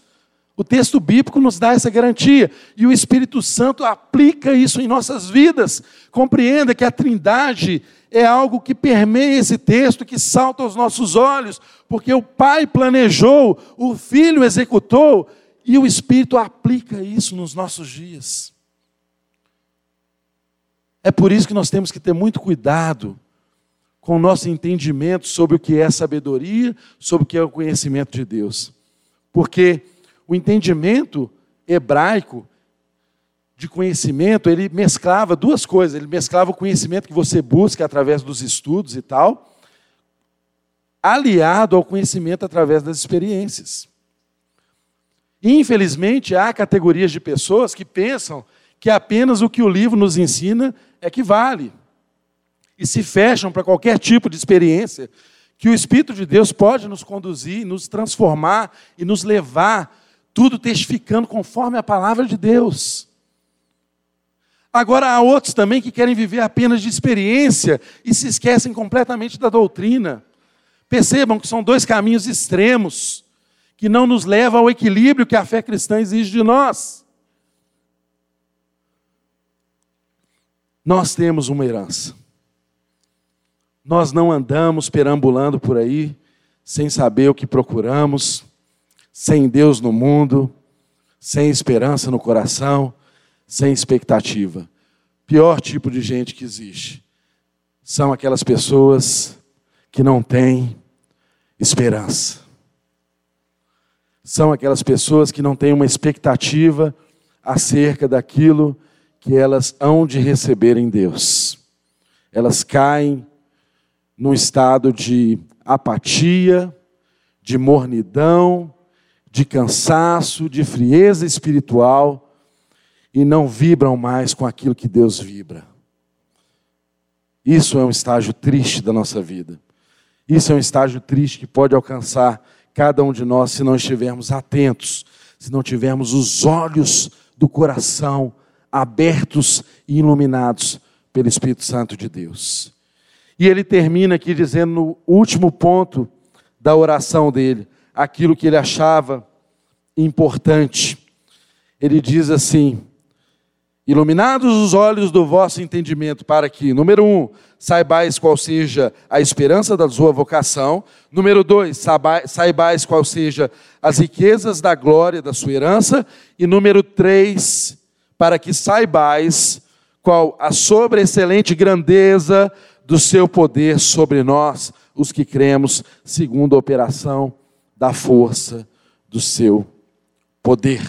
O texto bíblico nos dá essa garantia e o Espírito Santo aplica isso em nossas vidas. Compreenda que a Trindade é algo que permeia esse texto, que salta aos nossos olhos, porque o Pai planejou, o Filho executou e o Espírito aplica isso nos nossos dias. É por isso que nós temos que ter muito cuidado com o nosso entendimento sobre o que é sabedoria, sobre o que é o conhecimento de Deus. Porque o entendimento hebraico de conhecimento, ele mesclava duas coisas. Ele mesclava o conhecimento que você busca através dos estudos e tal, aliado ao conhecimento através das experiências. Infelizmente, há categorias de pessoas que pensam que apenas o que o livro nos ensina é que vale. E se fecham para qualquer tipo de experiência que o Espírito de Deus pode nos conduzir, nos transformar e nos levar, tudo testificando conforme a palavra de Deus. Agora há outros também que querem viver apenas de experiência e se esquecem completamente da doutrina. Percebam que são dois caminhos extremos que não nos levam ao equilíbrio que a fé cristã exige de nós. Nós temos uma herança. Nós não andamos perambulando por aí sem saber o que procuramos, sem Deus no mundo, sem esperança no coração, sem expectativa. Pior tipo de gente que existe são aquelas pessoas que não têm esperança. São aquelas pessoas que não têm uma expectativa acerca daquilo que elas hão de receber em Deus. Elas caem num estado de apatia, de mornidão, de cansaço, de frieza espiritual e não vibram mais com aquilo que Deus vibra. Isso é um estágio triste da nossa vida. Isso é um estágio triste que pode alcançar cada um de nós se não estivermos atentos, se não tivermos os olhos do coração abertos e iluminados pelo Espírito Santo de Deus. E ele termina aqui dizendo no último ponto da oração dele, aquilo que ele achava importante. Ele diz assim: Iluminados os olhos do vosso entendimento, para que, número um, saibais qual seja a esperança da sua vocação. Número dois, saibais qual seja as riquezas da glória da sua herança. E número três, para que saibais qual a sobreexcelente grandeza do seu poder sobre nós, os que cremos, segundo a operação da força do seu poder.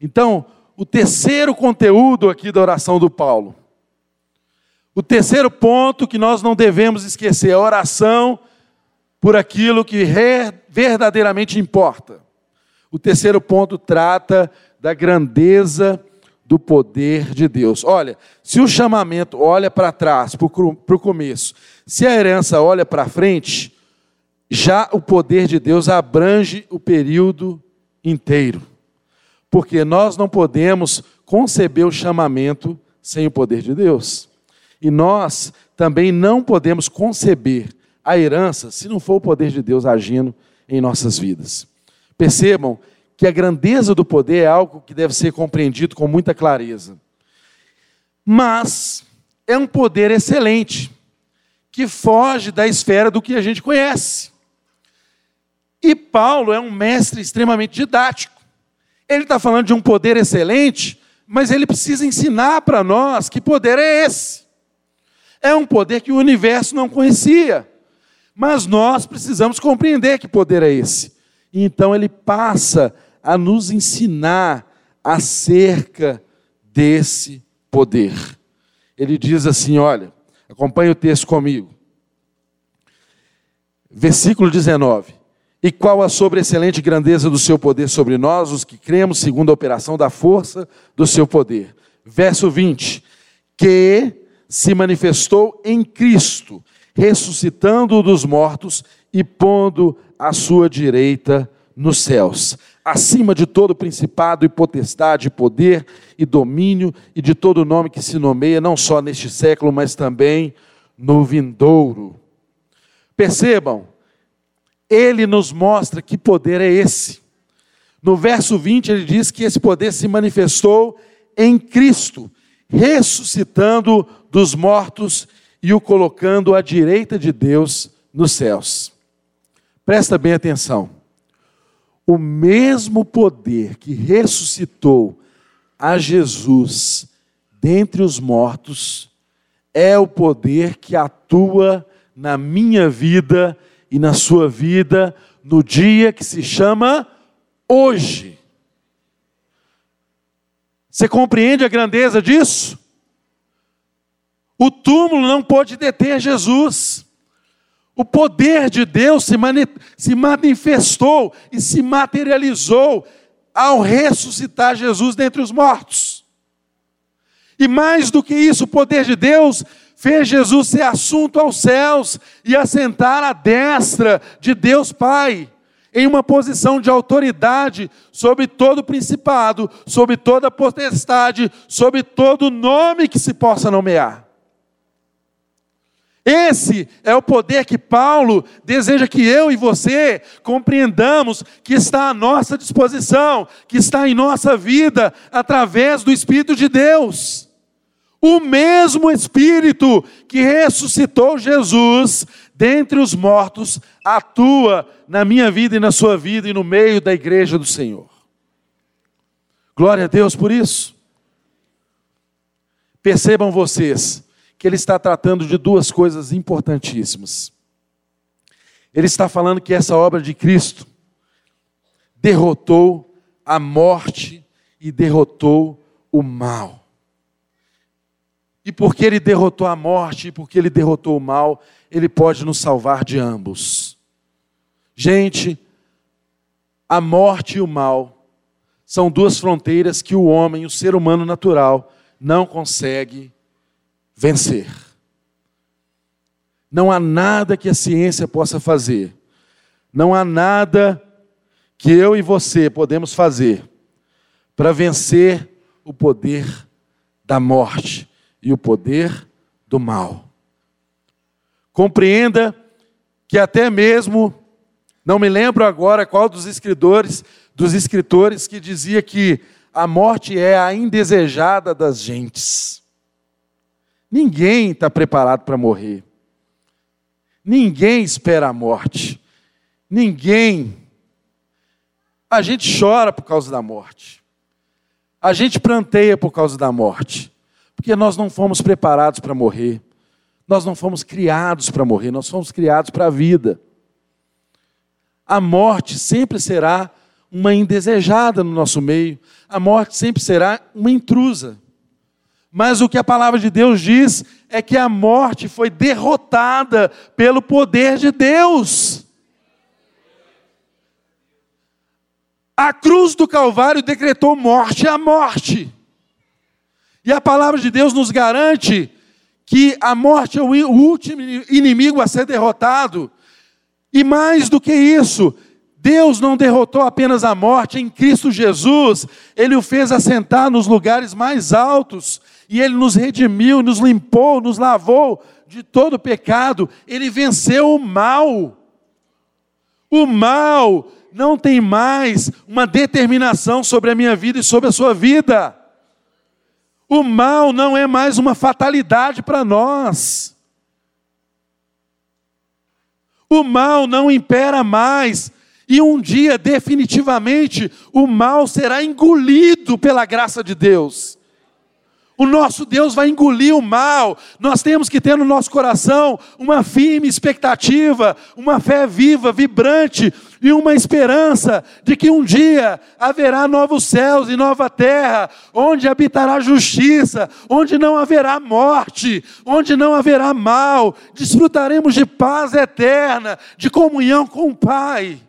Então, o terceiro conteúdo aqui da oração do Paulo. O terceiro ponto que nós não devemos esquecer, a oração por aquilo que verdadeiramente importa. O terceiro ponto trata da grandeza do poder de Deus. Olha, se o chamamento olha para trás, para o começo, se a herança olha para frente, já o poder de Deus abrange o período inteiro porque nós não podemos conceber o chamamento sem o poder de Deus. E nós também não podemos conceber a herança se não for o poder de Deus agindo em nossas vidas. Percebam que a grandeza do poder é algo que deve ser compreendido com muita clareza. Mas é um poder excelente, que foge da esfera do que a gente conhece. E Paulo é um mestre extremamente didático. Ele está falando de um poder excelente, mas ele precisa ensinar para nós que poder é esse. É um poder que o universo não conhecia, mas nós precisamos compreender que poder é esse. então ele passa a nos ensinar acerca desse poder. Ele diz assim: olha, acompanhe o texto comigo. Versículo 19. E qual a sobreexcelente grandeza do seu poder sobre nós, os que cremos, segundo a operação da força do seu poder. Verso 20: Que se manifestou em Cristo, ressuscitando-o dos mortos e pondo à sua direita nos céus, acima de todo principado e potestade, poder e domínio e de todo nome que se nomeia, não só neste século, mas também no vindouro. Percebam, ele nos mostra que poder é esse. No verso 20, ele diz que esse poder se manifestou em Cristo, ressuscitando dos mortos e o colocando à direita de Deus nos céus. Presta bem atenção. O mesmo poder que ressuscitou a Jesus dentre os mortos é o poder que atua na minha vida e na sua vida no dia que se chama hoje. Você compreende a grandeza disso? O túmulo não pôde deter Jesus. O poder de Deus se, mani se manifestou e se materializou ao ressuscitar Jesus dentre os mortos. E mais do que isso, o poder de Deus fez Jesus ser assunto aos céus e assentar à destra de Deus Pai, em uma posição de autoridade sobre todo principado, sobre toda potestade, sobre todo nome que se possa nomear. Esse é o poder que Paulo deseja que eu e você compreendamos que está à nossa disposição, que está em nossa vida através do Espírito de Deus. O mesmo Espírito que ressuscitou Jesus dentre os mortos atua na minha vida e na sua vida e no meio da igreja do Senhor. Glória a Deus por isso. Percebam vocês que ele está tratando de duas coisas importantíssimas. Ele está falando que essa obra de Cristo derrotou a morte e derrotou o mal. E porque ele derrotou a morte, e porque ele derrotou o mal, ele pode nos salvar de ambos. Gente, a morte e o mal são duas fronteiras que o homem, o ser humano natural, não consegue vencer. Não há nada que a ciência possa fazer, não há nada que eu e você podemos fazer para vencer o poder da morte e o poder do mal. Compreenda que até mesmo, não me lembro agora qual dos escritores, dos escritores que dizia que a morte é a indesejada das gentes. Ninguém está preparado para morrer. Ninguém espera a morte. Ninguém. A gente chora por causa da morte. A gente planteia por causa da morte. Porque nós não fomos preparados para morrer. Nós não fomos criados para morrer, nós fomos criados para a vida. A morte sempre será uma indesejada no nosso meio, a morte sempre será uma intrusa. Mas o que a palavra de Deus diz é que a morte foi derrotada pelo poder de Deus. A cruz do Calvário decretou morte a morte. E a palavra de Deus nos garante que a morte é o último inimigo a ser derrotado. E mais do que isso, Deus não derrotou apenas a morte, em Cristo Jesus, Ele o fez assentar nos lugares mais altos, e Ele nos redimiu, nos limpou, nos lavou de todo pecado, Ele venceu o mal. O mal não tem mais uma determinação sobre a minha vida e sobre a sua vida. O mal não é mais uma fatalidade para nós. O mal não impera mais e um dia, definitivamente, o mal será engolido pela graça de Deus. O nosso Deus vai engolir o mal. Nós temos que ter no nosso coração uma firme expectativa, uma fé viva, vibrante e uma esperança de que um dia haverá novos céus e nova terra, onde habitará justiça, onde não haverá morte, onde não haverá mal. Desfrutaremos de paz eterna, de comunhão com o Pai.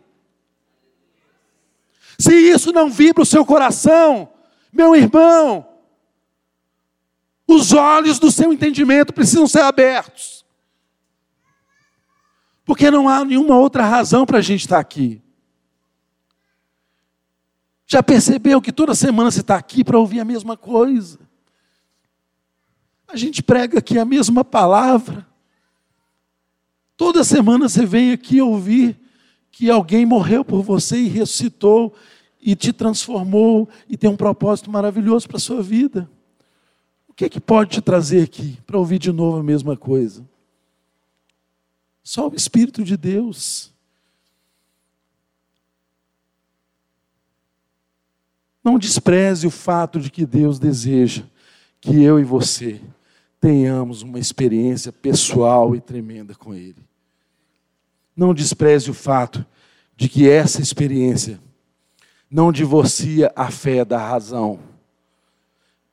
Se isso não vibra o seu coração, meu irmão, os olhos do seu entendimento precisam ser abertos. Porque não há nenhuma outra razão para a gente estar aqui. Já percebeu que toda semana você está aqui para ouvir a mesma coisa? A gente prega aqui a mesma palavra. Toda semana você vem aqui ouvir que alguém morreu por você e ressuscitou e te transformou e tem um propósito maravilhoso para a sua vida. Que, é que pode te trazer aqui para ouvir de novo a mesma coisa? Só o Espírito de Deus. Não despreze o fato de que Deus deseja que eu e você tenhamos uma experiência pessoal e tremenda com Ele. Não despreze o fato de que essa experiência não divorcia a fé da razão.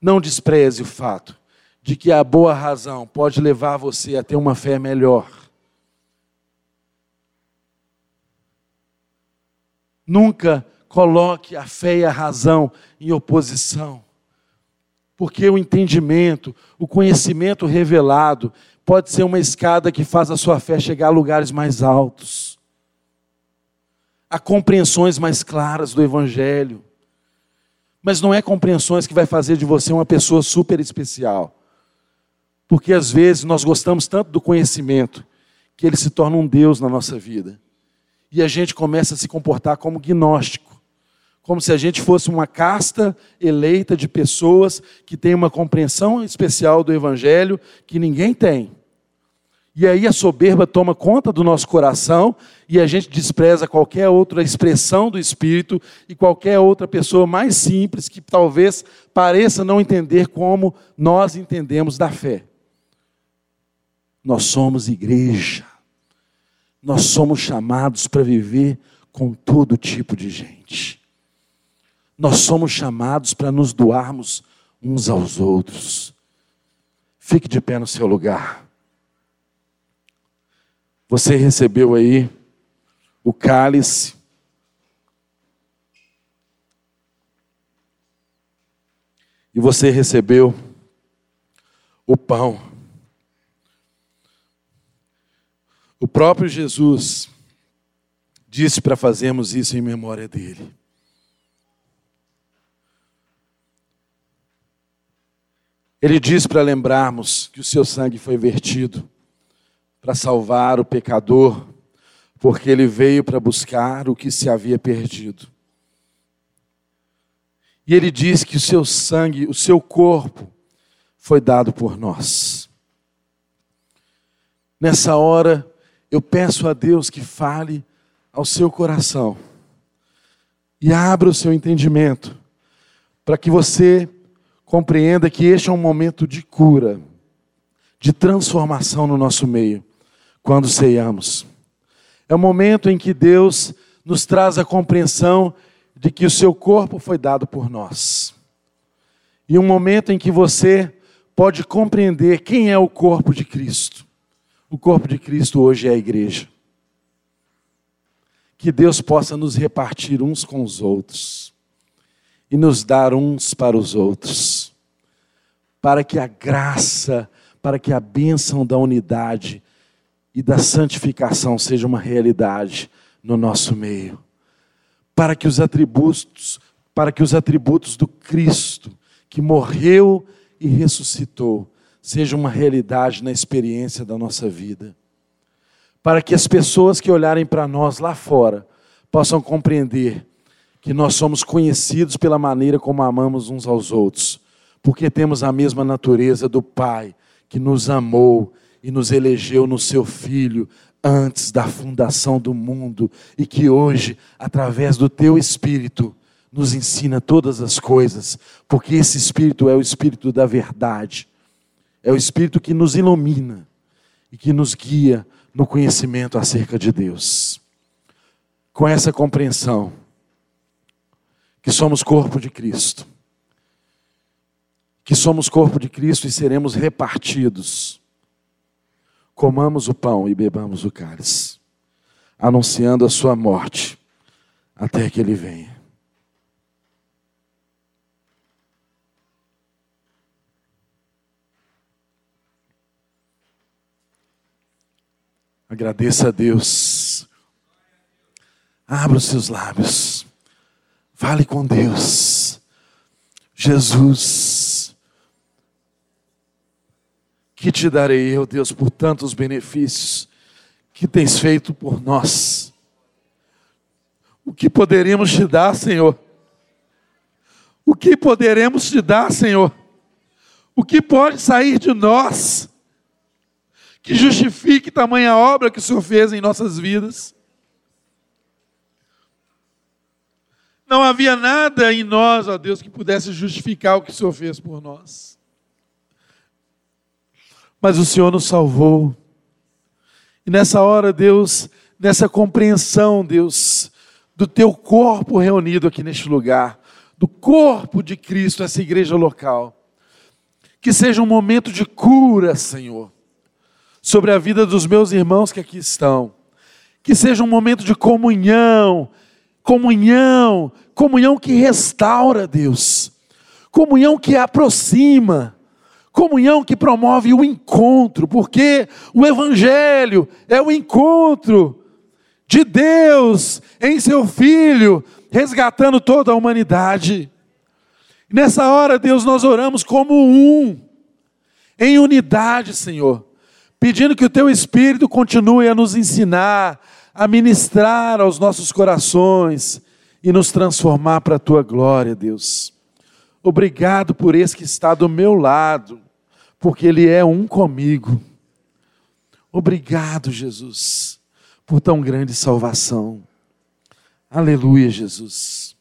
Não despreze o fato de que a boa razão pode levar você a ter uma fé melhor. Nunca coloque a fé e a razão em oposição, porque o entendimento, o conhecimento revelado, pode ser uma escada que faz a sua fé chegar a lugares mais altos, a compreensões mais claras do Evangelho. Mas não é compreensões que vai fazer de você uma pessoa super especial. Porque às vezes nós gostamos tanto do conhecimento que ele se torna um Deus na nossa vida. E a gente começa a se comportar como gnóstico. Como se a gente fosse uma casta eleita de pessoas que têm uma compreensão especial do Evangelho que ninguém tem. E aí a soberba toma conta do nosso coração e a gente despreza qualquer outra expressão do Espírito e qualquer outra pessoa mais simples que talvez pareça não entender como nós entendemos da fé. Nós somos igreja. Nós somos chamados para viver com todo tipo de gente. Nós somos chamados para nos doarmos uns aos outros. Fique de pé no seu lugar. Você recebeu aí o cálice. E você recebeu o pão. O próprio Jesus disse para fazermos isso em memória dele. Ele diz para lembrarmos que o seu sangue foi vertido para salvar o pecador, porque ele veio para buscar o que se havia perdido. E ele diz que o seu sangue, o seu corpo, foi dado por nós. Nessa hora, eu peço a Deus que fale ao seu coração e abra o seu entendimento, para que você compreenda que este é um momento de cura, de transformação no nosso meio, quando ceiamos. É o momento em que Deus nos traz a compreensão de que o seu corpo foi dado por nós. E um momento em que você pode compreender quem é o corpo de Cristo. O corpo de Cristo hoje é a igreja. Que Deus possa nos repartir uns com os outros e nos dar uns para os outros, para que a graça, para que a bênção da unidade e da santificação seja uma realidade no nosso meio, para que os atributos, para que os atributos do Cristo que morreu e ressuscitou sejam uma realidade na experiência da nossa vida. Para que as pessoas que olharem para nós lá fora possam compreender que nós somos conhecidos pela maneira como amamos uns aos outros, porque temos a mesma natureza do Pai que nos amou e nos elegeu no seu Filho antes da fundação do mundo e que hoje, através do teu Espírito, nos ensina todas as coisas, porque esse Espírito é o Espírito da verdade, é o Espírito que nos ilumina e que nos guia no conhecimento acerca de Deus. Com essa compreensão, que somos corpo de Cristo, que somos corpo de Cristo e seremos repartidos comamos o pão e bebamos o cálice, anunciando a sua morte até que ele venha. Agradeça a Deus. Abra os seus lábios. Fale com Deus. Jesus que te darei eu, Deus, por tantos benefícios que tens feito por nós. O que poderemos te dar, Senhor? O que poderemos te dar, Senhor? O que pode sair de nós que justifique tamanha obra que o Senhor fez em nossas vidas? Não havia nada em nós, ó Deus, que pudesse justificar o que o Senhor fez por nós mas o Senhor nos salvou. E nessa hora, Deus, nessa compreensão, Deus, do teu corpo reunido aqui neste lugar, do corpo de Cristo, essa igreja local, que seja um momento de cura, Senhor, sobre a vida dos meus irmãos que aqui estão, que seja um momento de comunhão, comunhão, comunhão que restaura, Deus, comunhão que aproxima, Comunhão que promove o encontro, porque o Evangelho é o encontro de Deus em seu Filho, resgatando toda a humanidade. Nessa hora, Deus, nós oramos como um, em unidade, Senhor, pedindo que o Teu Espírito continue a nos ensinar, a ministrar aos nossos corações e nos transformar para a Tua glória, Deus. Obrigado por esse que está do meu lado, porque Ele é um comigo. Obrigado, Jesus, por tão grande salvação. Aleluia, Jesus.